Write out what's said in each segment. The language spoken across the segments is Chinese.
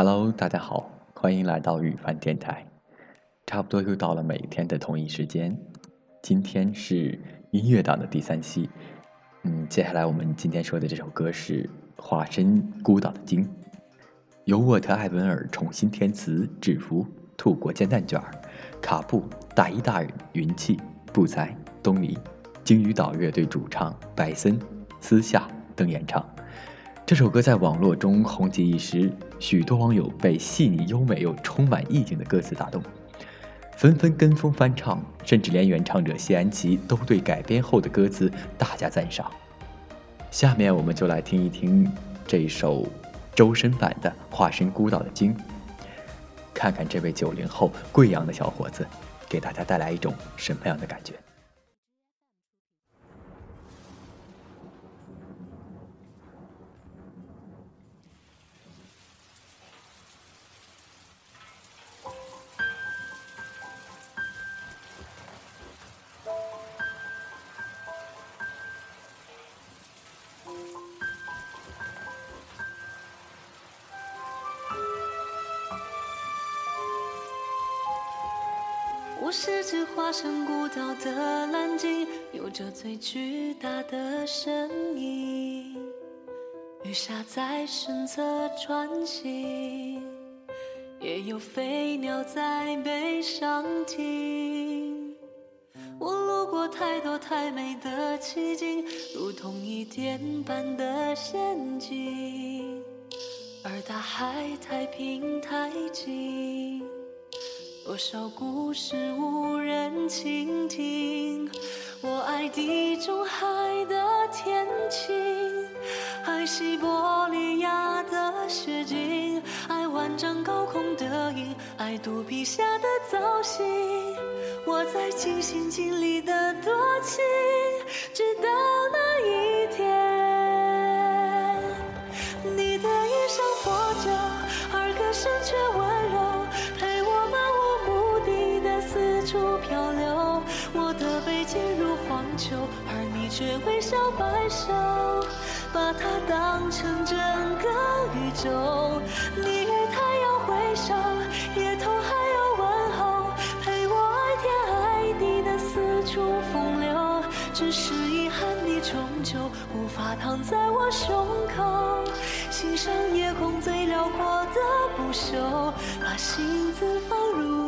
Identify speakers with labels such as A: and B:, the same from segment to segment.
A: Hello，大家好，欢迎来到雨帆电台。差不多又到了每天的同一时间，今天是音乐档的第三期。嗯，接下来我们今天说的这首歌是《化身孤岛的鲸》，由沃特·艾文尔重新填词、制服、吐过煎蛋卷、卡布、大一大人、云气、不才、东尼、鲸鱼岛乐队主唱白森、私下等演唱。这首歌在网络中红极一时，许多网友被细腻优美又充满意境的歌词打动。纷纷跟风翻唱，甚至连原唱者谢安琪都对改编后的歌词大加赞赏。下面我们就来听一听这一首周深版的《化身孤岛的鲸》，看看这位九零后贵阳的小伙子给大家带来一种什么样的感觉。
B: 我是只化身孤岛的蓝鲸，有着最巨大的身影。鱼虾在身侧穿行，也有飞鸟在背上停。我路过太多太美的奇景，如同一电般的陷阱，而大海太平太静。多少故事无人倾听？我爱地中海的天晴，爱西伯利亚的雪景，爱万丈高空的鹰，爱肚皮下的造型。我在尽心尽力的多情，直到那一天，入荒丘，而你却微笑摆首，把它当成整个宇宙。你与太阳挥手，夜头还有问候，陪我爱天爱地的四处风流。只是遗憾，你终究无法躺在我胸口，欣赏夜空最辽阔的不朽，把心字放入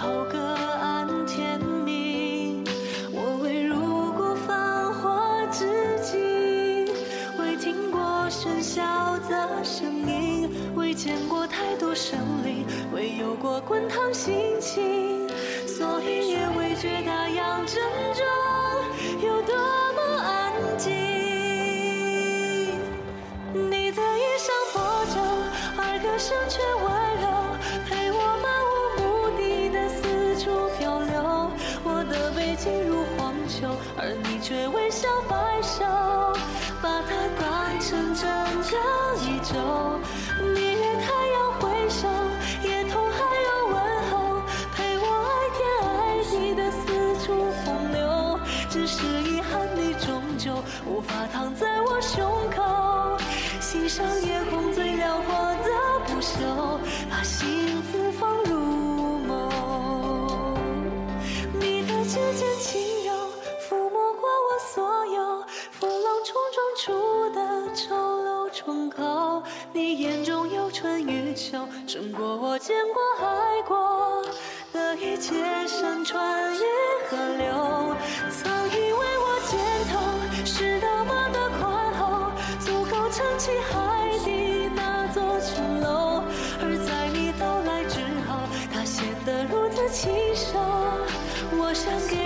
B: 后各安天命我未入过繁华之境未听过喧嚣的声音未见过太多生灵未有过滚烫心情所以也未觉大洋正中有多么安静。你的衣裳破旧而歌声却进入荒丘，而你却微笑摆首，把它当成整个宇宙。你与太阳挥手，夜头还有问候，陪我爱天爱地的四处风流。只是遗憾，你终究无法躺在我胸口，欣赏夜空最辽阔的不朽，把幸福世间轻柔抚摸过我所有风浪冲撞出的丑陋疮口你眼中有春与秋胜过我见过爱过的一切山川与河流曾以为我肩头是那么的宽厚足够撑起海底那座琼楼而在你到来之后它显得如此清想给。